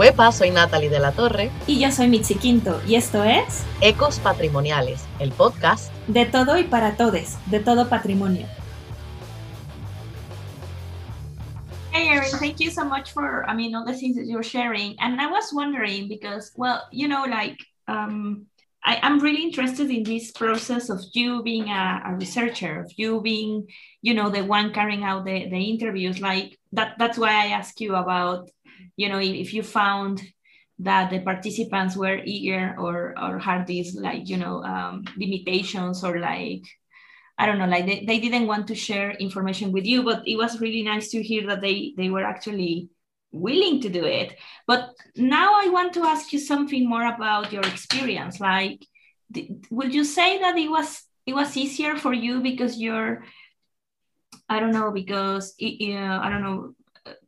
Huepa, soy Natalie de la Torre. Y yo soy Mitzi Quinto, y esto es Ecos Patrimoniales, el podcast de todo y para todes, de todo patrimonio. Hey Erin, thank you so much for, I mean, all the things that you're sharing. And I was wondering because, well, you know, like, um, I, am really interested in this process of you being a, a, researcher, of you being, you know, the one carrying out the, the interviews. Like that, that's why I ask you about you know, if, you found that the participants were eager or or had these like you know um, limitations or like I don't know like they, they didn't want to share information with you but it was really nice to hear that they they were actually willing to do it. But now I want to ask you something more about your experience. Like would you say that it was it was easier for you because you're I don't know because it, uh, I don't know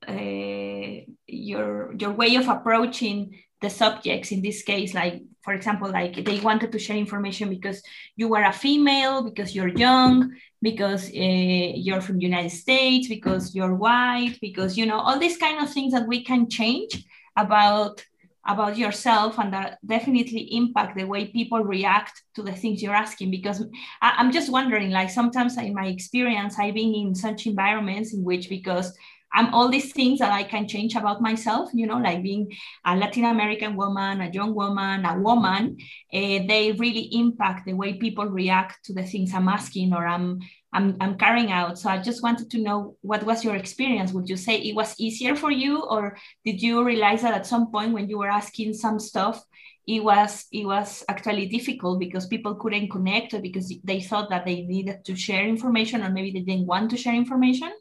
uh, your your way of approaching the subjects in this case like for example like they wanted to share information because you were a female because you're young because uh, you're from united states because you're white because you know all these kind of things that we can change about about yourself and that definitely impact the way people react to the things you're asking. Because I, i'm just wondering like sometimes in my experience i've been in such environments in which because I'm all these things that I can change about myself, you know, like being a Latin American woman, a young woman, a woman, uh, they really impact the way people react to the things I'm asking or I'm, I'm, I'm carrying out. So I just wanted to know what was your experience? Would you say it was easier for you or did you realize that at some point when you were asking some stuff, it was it was actually difficult because people couldn't connect or because they thought that they needed to share information or maybe they didn't want to share information?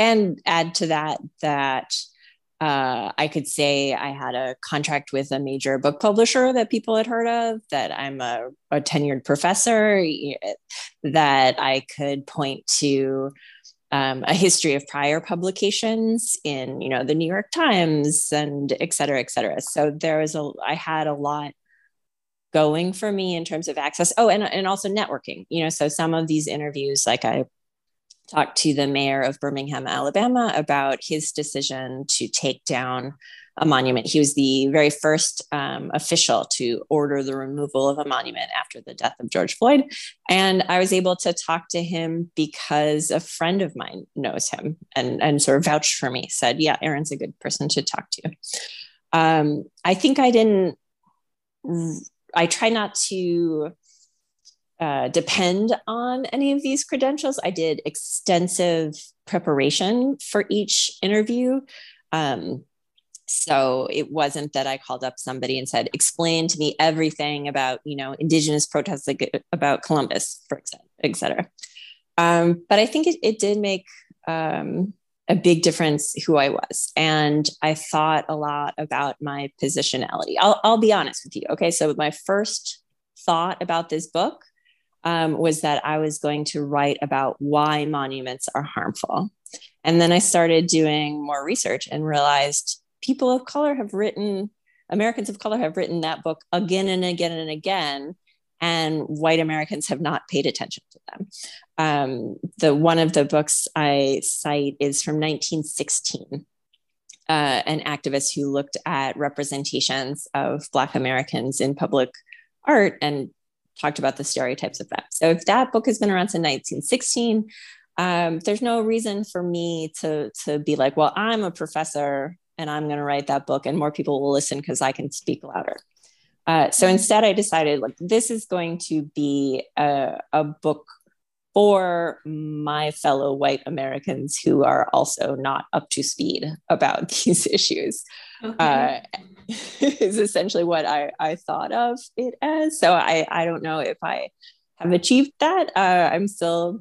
And add to that that uh, I could say I had a contract with a major book publisher that people had heard of, that I'm a, a tenured professor, that I could point to um, a history of prior publications in, you know, the New York Times and et cetera, et cetera. So there was a, I had a lot going for me in terms of access. Oh, and, and also networking, you know, so some of these interviews, like I talked to the mayor of Birmingham, Alabama, about his decision to take down a monument. He was the very first um, official to order the removal of a monument after the death of George Floyd. And I was able to talk to him because a friend of mine knows him and, and sort of vouched for me, said, Yeah, Erin's a good person to talk to. Um, I think I didn't, I try not to uh, depend on any of these credentials. I did extensive preparation for each interview. Um, so it wasn't that I called up somebody and said, explain to me everything about, you know, indigenous protests like about Columbus, for cetera. Um, but I think it, it did make um, a big difference who I was. And I thought a lot about my positionality. I'll, I'll be honest with you. Okay. So my first thought about this book um, was that I was going to write about why monuments are harmful. And then I started doing more research and realized people of color have written, Americans of color have written that book again and again and again. And white Americans have not paid attention to them. Um, the one of the books I cite is from 1916. Uh, an activist who looked at representations of Black Americans in public art and talked about the stereotypes of that. So if that book has been around since 1916, um, there's no reason for me to to be like, well, I'm a professor and I'm going to write that book, and more people will listen because I can speak louder. Uh, so instead, I decided like this is going to be a, a book for my fellow white Americans who are also not up to speed about these issues. Okay. Uh, is essentially what I, I thought of it as. So I, I don't know if I have achieved that. Uh, I'm still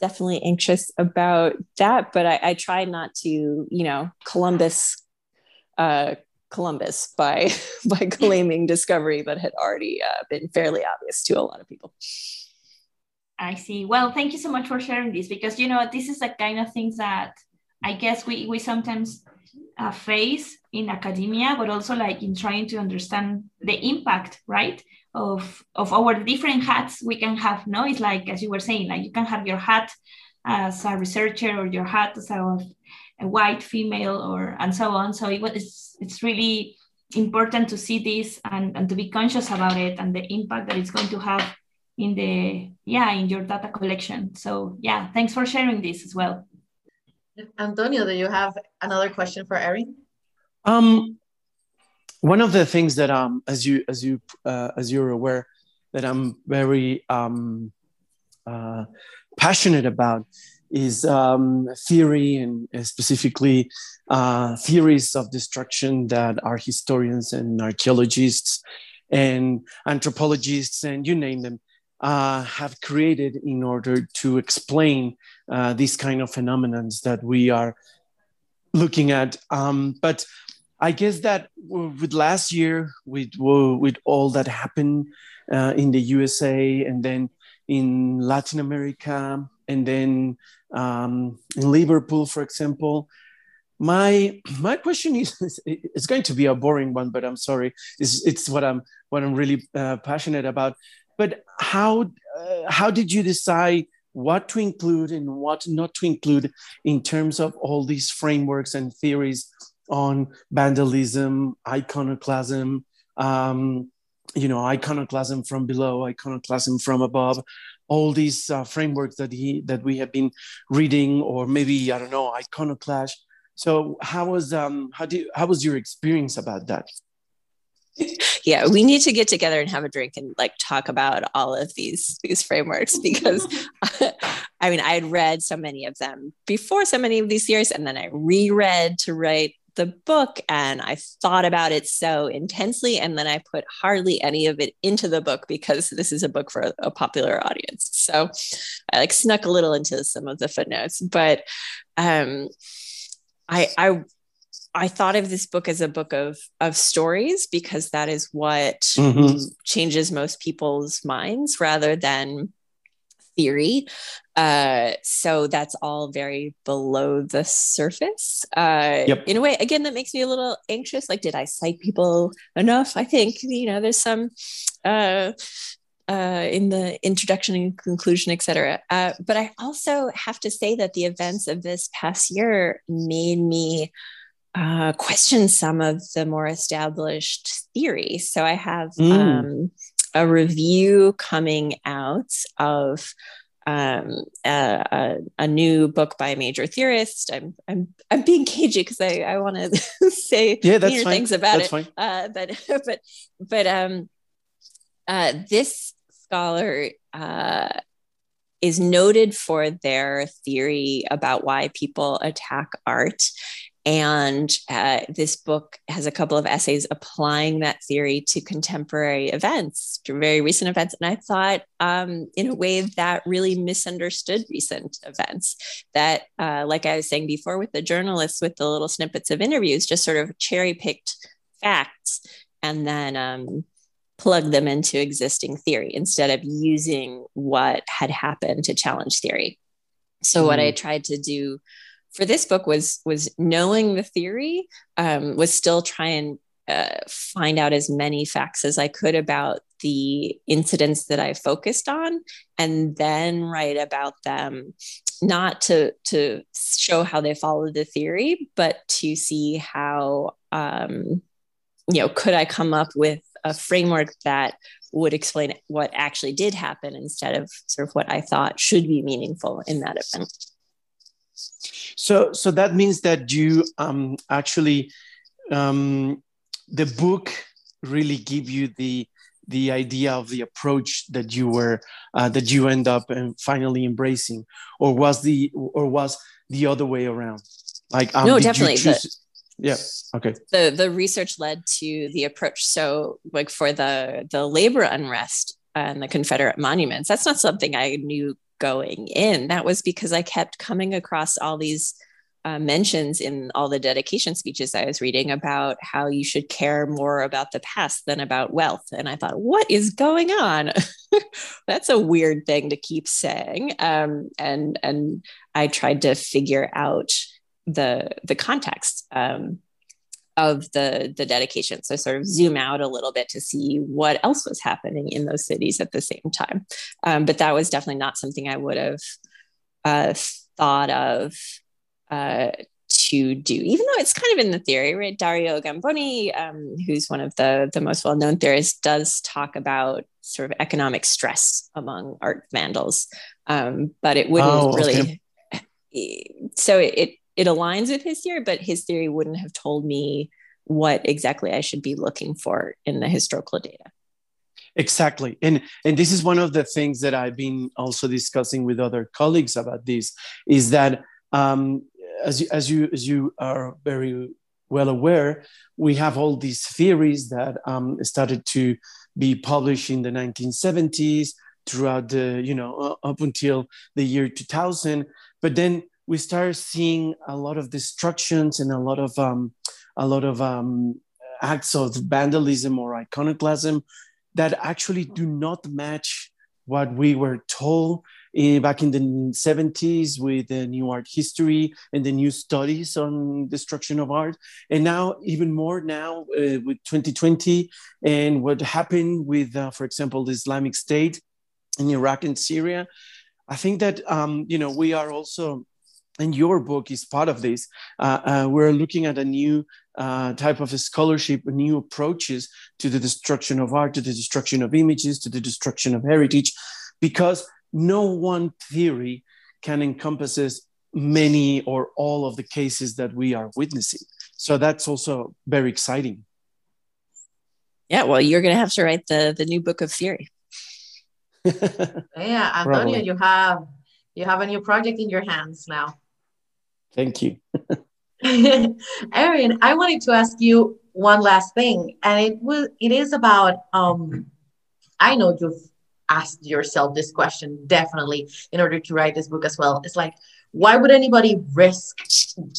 definitely anxious about that, but I, I try not to, you know, Columbus, uh, Columbus by by claiming discovery that had already uh, been fairly obvious to a lot of people. I see. Well, thank you so much for sharing this because you know this is the kind of things that I guess we we sometimes uh, face in academia, but also like in trying to understand the impact, right, of of our different hats we can have. No, it's like as you were saying, like you can have your hat as a researcher or your hat as a a white female or and so on. So it it's, it's really important to see this and, and to be conscious about it and the impact that it's going to have in the yeah in your data collection. So yeah, thanks for sharing this as well. Antonio, do you have another question for Erin? Um, one of the things that um, as you as you uh, as you're aware, that I'm very um, uh, passionate about is um, theory and specifically uh, theories of destruction that our historians and archaeologists and anthropologists and you name them uh, have created in order to explain uh, these kind of phenomena that we are looking at. Um, but I guess that with last year, with with all that happened uh, in the USA and then in Latin America and then um, in Liverpool, for example, my my question is it's going to be a boring one, but I'm sorry. It's, it's what I'm what I'm really uh, passionate about. But how uh, how did you decide what to include and what not to include in terms of all these frameworks and theories on vandalism, iconoclasm, um, you know, iconoclasm from below, iconoclasm from above, all these uh, frameworks that he that we have been reading, or maybe I don't know, iconoclash. So how was um how do you, how was your experience about that? yeah we need to get together and have a drink and like talk about all of these these frameworks because i mean i had read so many of them before so many of these theories and then i reread to write the book and i thought about it so intensely and then i put hardly any of it into the book because this is a book for a, a popular audience. So i like snuck a little into some of the footnotes but um i i I thought of this book as a book of of stories because that is what mm-hmm. changes most people's minds rather than theory. Uh, so that's all very below the surface. Uh, yep. In a way, again, that makes me a little anxious. Like, did I cite people enough? I think you know there's some. Uh, uh, in the introduction and conclusion, etc. Uh, but I also have to say that the events of this past year made me uh, question some of the more established theories. So I have mm. um, a review coming out of um, a, a, a, new book by a major theorist. I'm I'm I'm being cagey because I, I want to say yeah, that's fine. things about that's it. Uh, but but but um, uh, this scholar uh, is noted for their theory about why people attack art and uh, this book has a couple of essays applying that theory to contemporary events, to very recent events. And I thought, um, in a way, that really misunderstood recent events. That, uh, like I was saying before, with the journalists, with the little snippets of interviews, just sort of cherry picked facts and then um, plug them into existing theory instead of using what had happened to challenge theory. So, mm. what I mm. tried to do for this book was was knowing the theory um, was still trying uh, find out as many facts as I could about the incidents that I focused on, and then write about them, not to to show how they followed the theory, but to see how um, you know could I come up with a framework that would explain what actually did happen instead of sort of what I thought should be meaningful in that event. So, so that means that you um, actually um, the book really give you the the idea of the approach that you were uh, that you end up and finally embracing, or was the or was the other way around? Like um, no, definitely. The, yeah. Okay. The the research led to the approach. So, like for the the labor unrest and the Confederate monuments, that's not something I knew going in. That was because I kept coming across all these uh, mentions in all the dedication speeches I was reading about how you should care more about the past than about wealth. And I thought, what is going on? That's a weird thing to keep saying. Um, and and I tried to figure out the the context. Um, of the the dedication so sort of zoom out a little bit to see what else was happening in those cities at the same time um, but that was definitely not something i would have uh, thought of uh, to do, even though it's kind of in the theory, right? Dario Gamboni, um, who's one of the, the most well known theorists, does talk about sort of economic stress among art vandals. Um, but it wouldn't oh, really. So it, it aligns with his theory, but his theory wouldn't have told me what exactly I should be looking for in the historical data. Exactly. And and this is one of the things that I've been also discussing with other colleagues about this is that um, as you, as you as you are very well aware, we have all these theories that um, started to be published in the 1970s throughout the you know up until the year 2000. But then we started seeing a lot of destructions and a lot of um, a lot of um, acts of vandalism or iconoclasm that actually do not match what we were told in, back in the 70s with the new art history and the new studies on destruction of art. And now, even more now uh, with 2020 and what happened with, uh, for example, the Islamic State in Iraq and Syria. I think that, um, you know, we are also and your book is part of this. Uh, uh, we're looking at a new uh, type of scholarship, new approaches to the destruction of art, to the destruction of images, to the destruction of heritage, because no one theory can encompasses many or all of the cases that we are witnessing. So that's also very exciting. Yeah, well, you're going to have to write the the new book of theory. yeah, Antonio, Probably. you have you have a new project in your hands now. Thank you. Erin, I wanted to ask you one last thing, and it was it is about um I know you've asked yourself this question definitely in order to write this book as well. It's like, why would anybody risk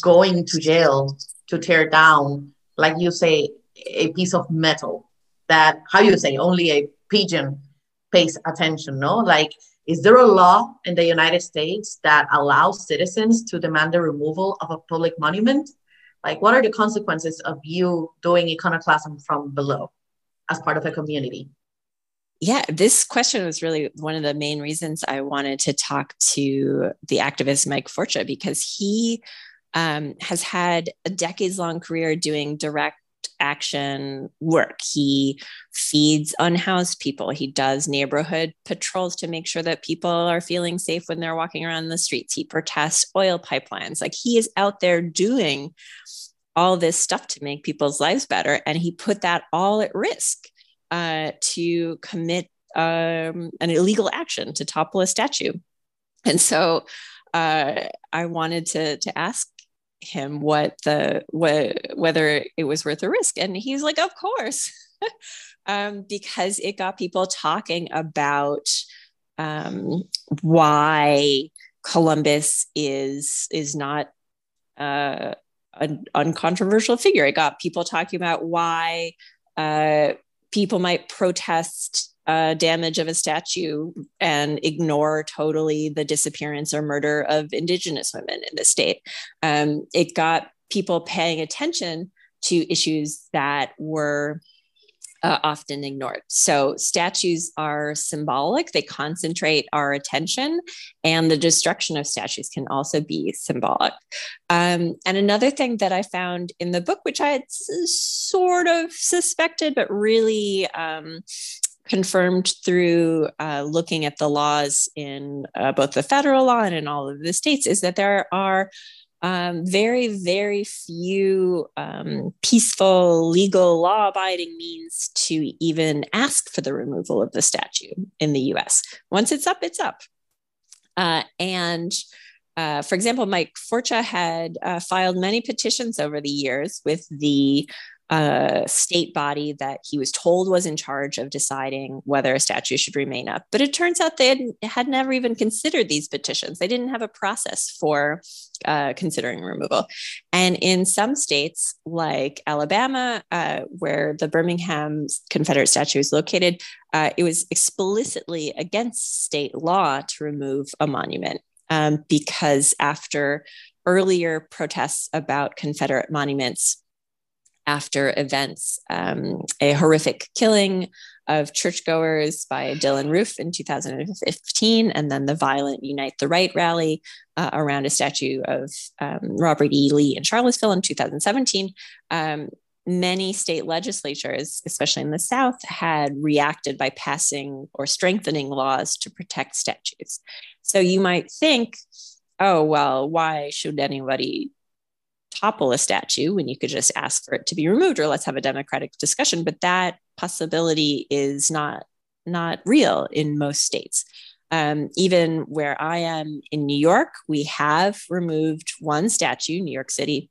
going to jail to tear down, like you say, a piece of metal that how you say only a pigeon pays attention, no? Like is there a law in the United States that allows citizens to demand the removal of a public monument? Like, what are the consequences of you doing iconoclasm from below as part of a community? Yeah, this question was really one of the main reasons I wanted to talk to the activist Mike Forcia because he um, has had a decades long career doing direct action work. He feeds unhoused people. He does neighborhood patrols to make sure that people are feeling safe when they're walking around the streets. He protests oil pipelines. Like he is out there doing all this stuff to make people's lives better. And he put that all at risk uh, to commit um, an illegal action to topple a statue. And so uh, I wanted to, to ask him what the what whether it was worth the risk. And he's like of course. Um, because it got people talking about um, why columbus is is not uh, an uncontroversial figure. It got people talking about why uh, people might protest uh, damage of a statue and ignore totally the disappearance or murder of Indigenous women in the state. Um, it got people paying attention to issues that were uh, often ignored. So, statues are symbolic, they concentrate our attention, and the destruction of statues can also be symbolic. Um, and another thing that I found in the book, which I had sort of suspected, but really um, confirmed through uh, looking at the laws in uh, both the federal law and in all of the states is that there are um, very, very few um, peaceful, legal, law abiding means to even ask for the removal of the statue in the US. Once it's up, it's up. Uh, and uh, for example, Mike Forcia had uh, filed many petitions over the years with the a state body that he was told was in charge of deciding whether a statue should remain up. But it turns out they had, had never even considered these petitions. They didn't have a process for uh, considering removal. And in some states, like Alabama, uh, where the Birmingham Confederate statue is located, uh, it was explicitly against state law to remove a monument um, because after earlier protests about Confederate monuments after events, um, a horrific killing of churchgoers by Dylann Roof in 2015, and then the violent Unite the Right rally uh, around a statue of um, Robert E. Lee in Charlottesville in 2017. Um, many state legislatures, especially in the South, had reacted by passing or strengthening laws to protect statues. So you might think, oh, well, why should anybody topple a statue when you could just ask for it to be removed or let's have a democratic discussion but that possibility is not not real in most states. Um, even where i am in new york we have removed one statue new york city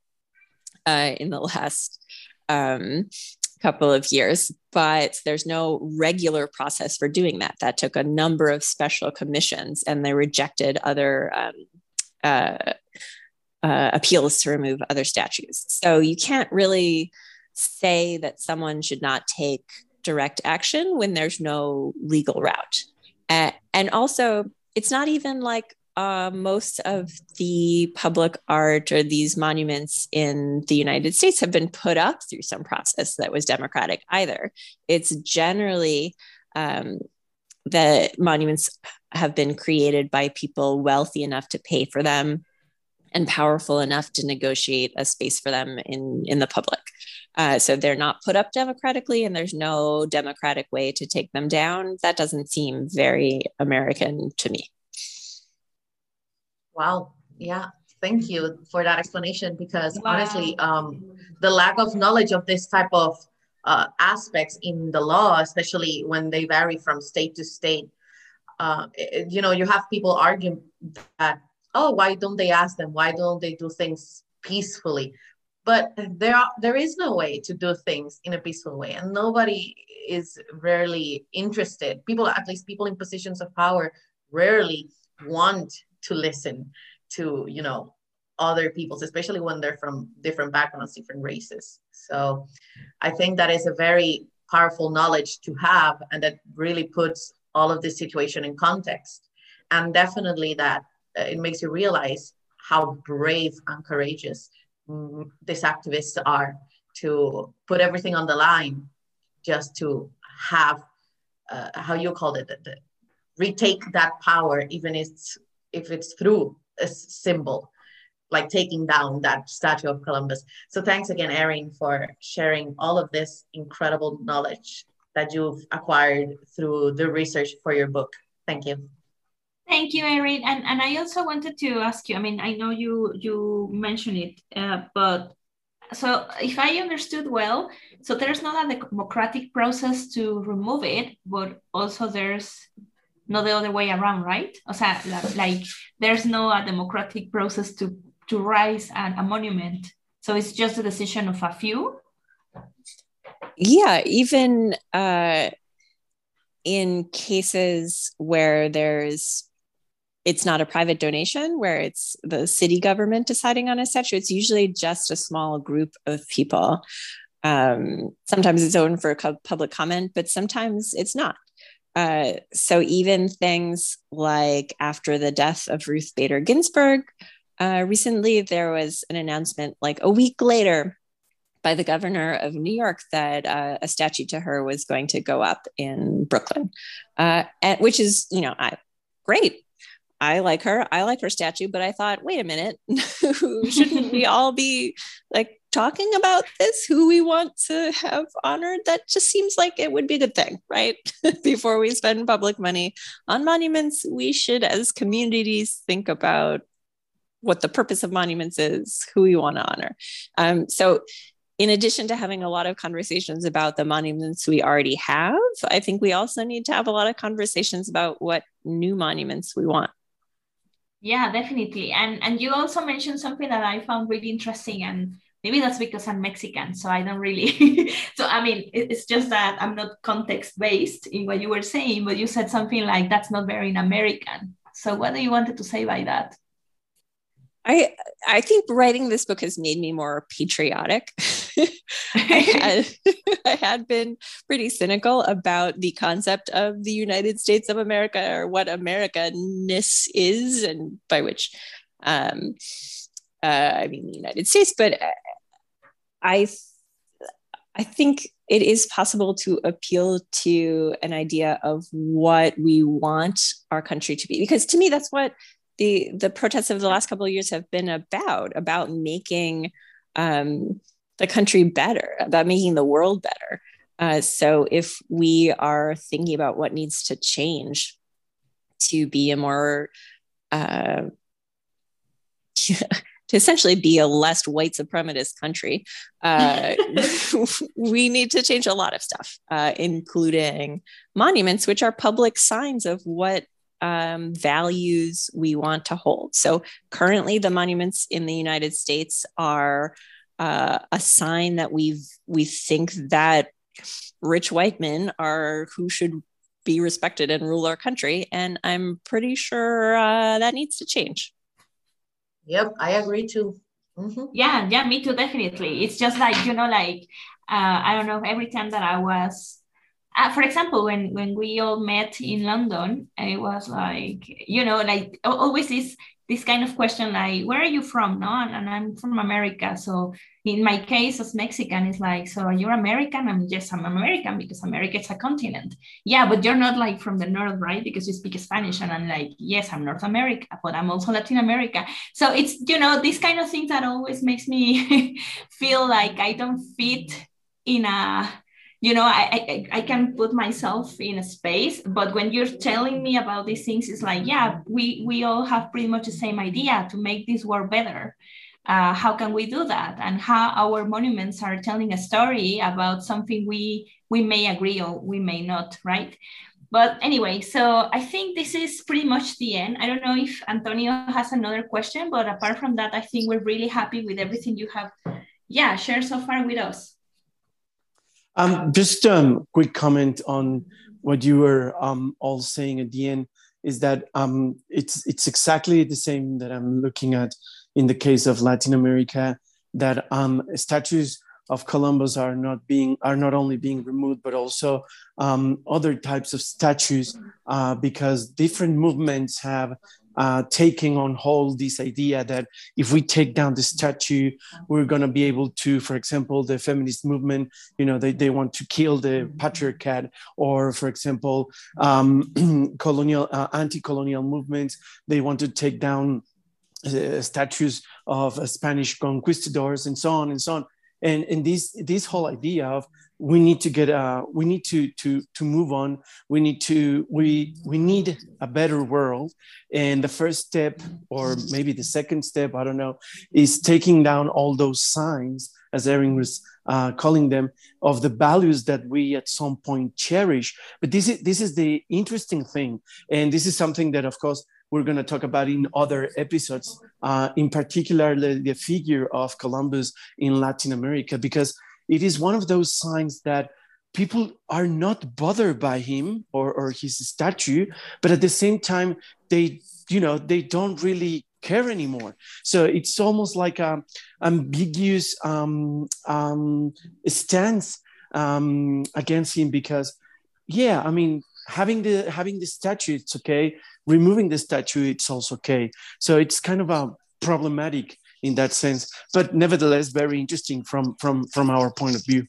uh, in the last um, couple of years but there's no regular process for doing that. That took a number of special commissions and they rejected other um, uh, uh, appeals to remove other statues. So you can't really say that someone should not take direct action when there's no legal route. Uh, and also, it's not even like uh, most of the public art or these monuments in the United States have been put up through some process that was democratic either. It's generally um, the monuments have been created by people wealthy enough to pay for them and powerful enough to negotiate a space for them in in the public. Uh, so they're not put up democratically, and there's no democratic way to take them down. That doesn't seem very American to me. Wow. Yeah. Thank you for that explanation. Because wow. honestly, um, the lack of knowledge of this type of uh, aspects in the law, especially when they vary from state to state, uh, you know, you have people argue that oh why don't they ask them? Why don't they do things peacefully? But there are, there is no way to do things in a peaceful way and nobody is rarely interested. People at least people in positions of power rarely want to listen to you know other people's especially when they're from different backgrounds different races. So i think that is a very powerful knowledge to have and that really puts all of this situation in context. And definitely that it makes you realize how brave and courageous mm, these activists are to put everything on the line just to have uh, how you called it the, the, retake that power even if it's if it's through a symbol like taking down that statue of columbus. So thanks again erin for sharing all of this incredible knowledge that you've acquired through the research for your book. Thank you Thank you, Erin. And and I also wanted to ask you. I mean, I know you you mentioned it, uh, but so if I understood well, so there's not a democratic process to remove it, but also there's not the other way around, right? O sea, like there's no a democratic process to to raise an, a monument. So it's just a decision of a few. Yeah, even uh, in cases where there's it's not a private donation where it's the city government deciding on a statue. It's usually just a small group of people. Um, sometimes it's open for public comment, but sometimes it's not. Uh, so even things like after the death of Ruth Bader Ginsburg, uh, recently there was an announcement like a week later by the governor of New York that uh, a statue to her was going to go up in Brooklyn, uh, and, which is, you know, I, great. I like her. I like her statue, but I thought, wait a minute, shouldn't we all be like talking about this? Who we want to have honored? That just seems like it would be a good thing, right? Before we spend public money on monuments, we should, as communities, think about what the purpose of monuments is, who we want to honor. Um, so, in addition to having a lot of conversations about the monuments we already have, I think we also need to have a lot of conversations about what new monuments we want yeah, definitely. And and you also mentioned something that I found really interesting and maybe that's because I'm Mexican, so I don't really. so I mean, it's just that I'm not context based in what you were saying, but you said something like that's not very American. So what do you wanted to say by that? I I think writing this book has made me more patriotic. I, had, I had been pretty cynical about the concept of the United States of America or what Americanness is, and by which um, uh, I mean the United States. But I I think it is possible to appeal to an idea of what we want our country to be because to me that's what the the protests of the last couple of years have been about about making um, the country better about making the world better uh, so if we are thinking about what needs to change to be a more uh, to essentially be a less white supremacist country, uh, we need to change a lot of stuff, uh, including monuments, which are public signs of what um, values we want to hold. So currently, the monuments in the United States are uh, a sign that we we think that rich white men are who should be respected and rule our country, and I'm pretty sure uh, that needs to change. Yep, I agree too. Mm-hmm. Yeah, yeah, me too, definitely. It's just like, you know, like, uh, I don't know, every time that I was, uh, for example, when, when we all met in London, it was like, you know, like always this this kind of question like where are you from? No and i'm from america. So in my case as mexican it's like so you're american? I'm yes i'm american because america is a continent. Yeah but you're not like from the north right? Because you speak spanish and i'm like yes i'm north america but i'm also latin america. So it's you know this kind of things that always makes me feel like i don't fit in a you know I, I i can put myself in a space but when you're telling me about these things it's like yeah we we all have pretty much the same idea to make this world better. Uh, how can we do that? And how our monuments are telling a story about something we we may agree or we may not right? But anyway so i think this is pretty much the end. I don't know if antonio has another question but apart from that i think we're really happy with everything you have yeah shared so far with us um, just a um, quick comment on what you were um, all saying at the end is that um, it's it's exactly the same that I'm looking at in the case of Latin America. That um, statues of Columbus are not being are not only being removed but also um, other types of statues uh, because different movements have uh, taking on hold this idea that if we take down the statue, we're going to be able to, for example, the feminist movement, you know, they, they want to kill the patriarchat, or for example, um, colonial, uh, anti-colonial movements, they want to take down uh, statues of Spanish conquistadors and so on and so on. And, and this, this whole idea of we need to get uh, we need to to to move on. We need to we we need a better world. And the first step or maybe the second step i don't know is taking down all those signs as erin was uh, calling them of the values that we at some point cherish. But this is this is the interesting thing. And this is something that of course we're going to talk about in other episodes uh, in particular the, the figure of columbus in latin america because it is one of those signs that people are not bothered by him or, or his statue but at the same time they you know they don't really care anymore. So it's almost like a ambiguous um, um, stance um, against him because yeah i mean having the having the statue it's okay. Removing the statue it's also okay. So it's kind of a problematic in that sense. But nevertheless very interesting from from from our point of view.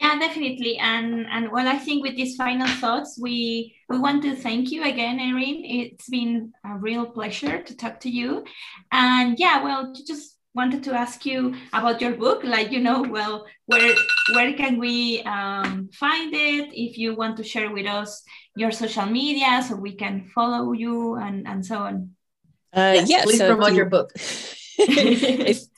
Yeah definitely. And and well i think with these final thoughts we we want to thank you again erin. It's been a real pleasure to talk to you. And yeah well just wanted to ask you about your book. Like you know well where where can we um, find it? If you want to share with us your social media so we can follow you and and so on. Uh, yes, yeah, please so promote you, your book it's,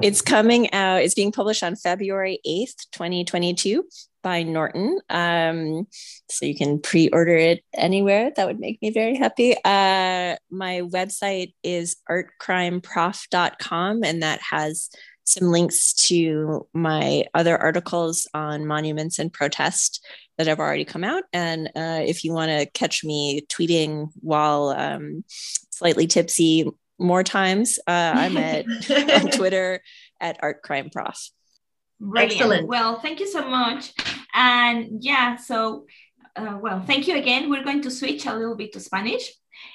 it's coming out, it's being published on February 8th, 2022 by Norton. Um, so you can pre order it anywhere. That would make me very happy. Uh, my website is artcrimeprof.com, and that has some links to my other articles on monuments and protest that have already come out. And uh, if you want to catch me tweeting while um, slightly tipsy, more times. Uh, I'm at on Twitter at Art Crime Prof. Brilliant. Excellent. Well, thank you so much. And yeah, so uh, well, thank you again. We're going to switch a little bit to Spanish.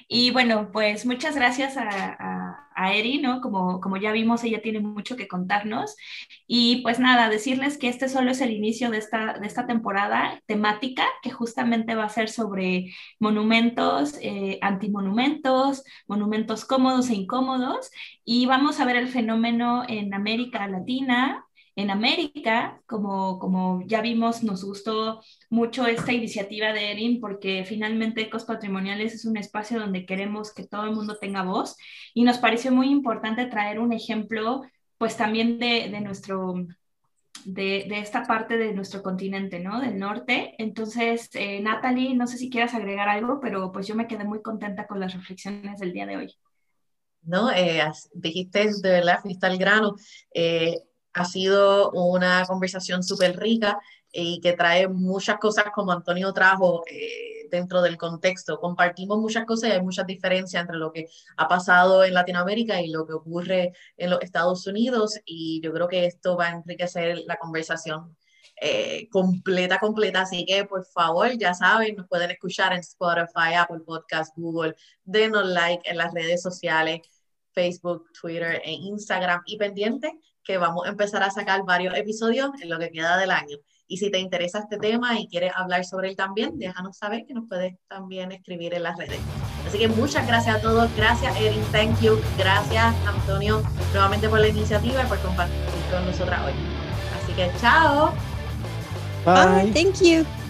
Y bueno, pues muchas gracias a, a Eri, ¿no? Como, como ya vimos, ella tiene mucho que contarnos. Y pues nada, decirles que este solo es el inicio de esta, de esta temporada temática, que justamente va a ser sobre monumentos, eh, antimonumentos, monumentos cómodos e incómodos. Y vamos a ver el fenómeno en América Latina, en América, como, como ya vimos, nos gustó mucho esta iniciativa de Erin porque finalmente Ecos Patrimoniales es un espacio donde queremos que todo el mundo tenga voz y nos pareció muy importante traer un ejemplo pues también de, de nuestro... De, de, esta parte de nuestro continente, ¿no? Del norte. Entonces, eh, Natalie, no sé si quieras agregar algo, pero pues yo me quedé muy contenta con las reflexiones del día de hoy. No, eh, dijiste de verdad, fuiste al grano. Eh, ha sido una conversación súper rica y que trae muchas cosas como Antonio trajo eh, dentro del contexto. Compartimos muchas cosas y hay muchas diferencias entre lo que ha pasado en Latinoamérica y lo que ocurre en los Estados Unidos y yo creo que esto va a enriquecer la conversación eh, completa, completa. Así que por favor, ya saben, nos pueden escuchar en Spotify, Apple Podcast, Google. Denos like en las redes sociales, Facebook, Twitter e Instagram y pendiente que vamos a empezar a sacar varios episodios en lo que queda del año. Y si te interesa este tema y quieres hablar sobre él también, déjanos saber que nos puedes también escribir en las redes. Así que muchas gracias a todos. Gracias, Erin. Thank you. Gracias, Antonio, nuevamente por la iniciativa y por compartir con nosotras hoy. Así que chao. Bye. Bye. Thank you.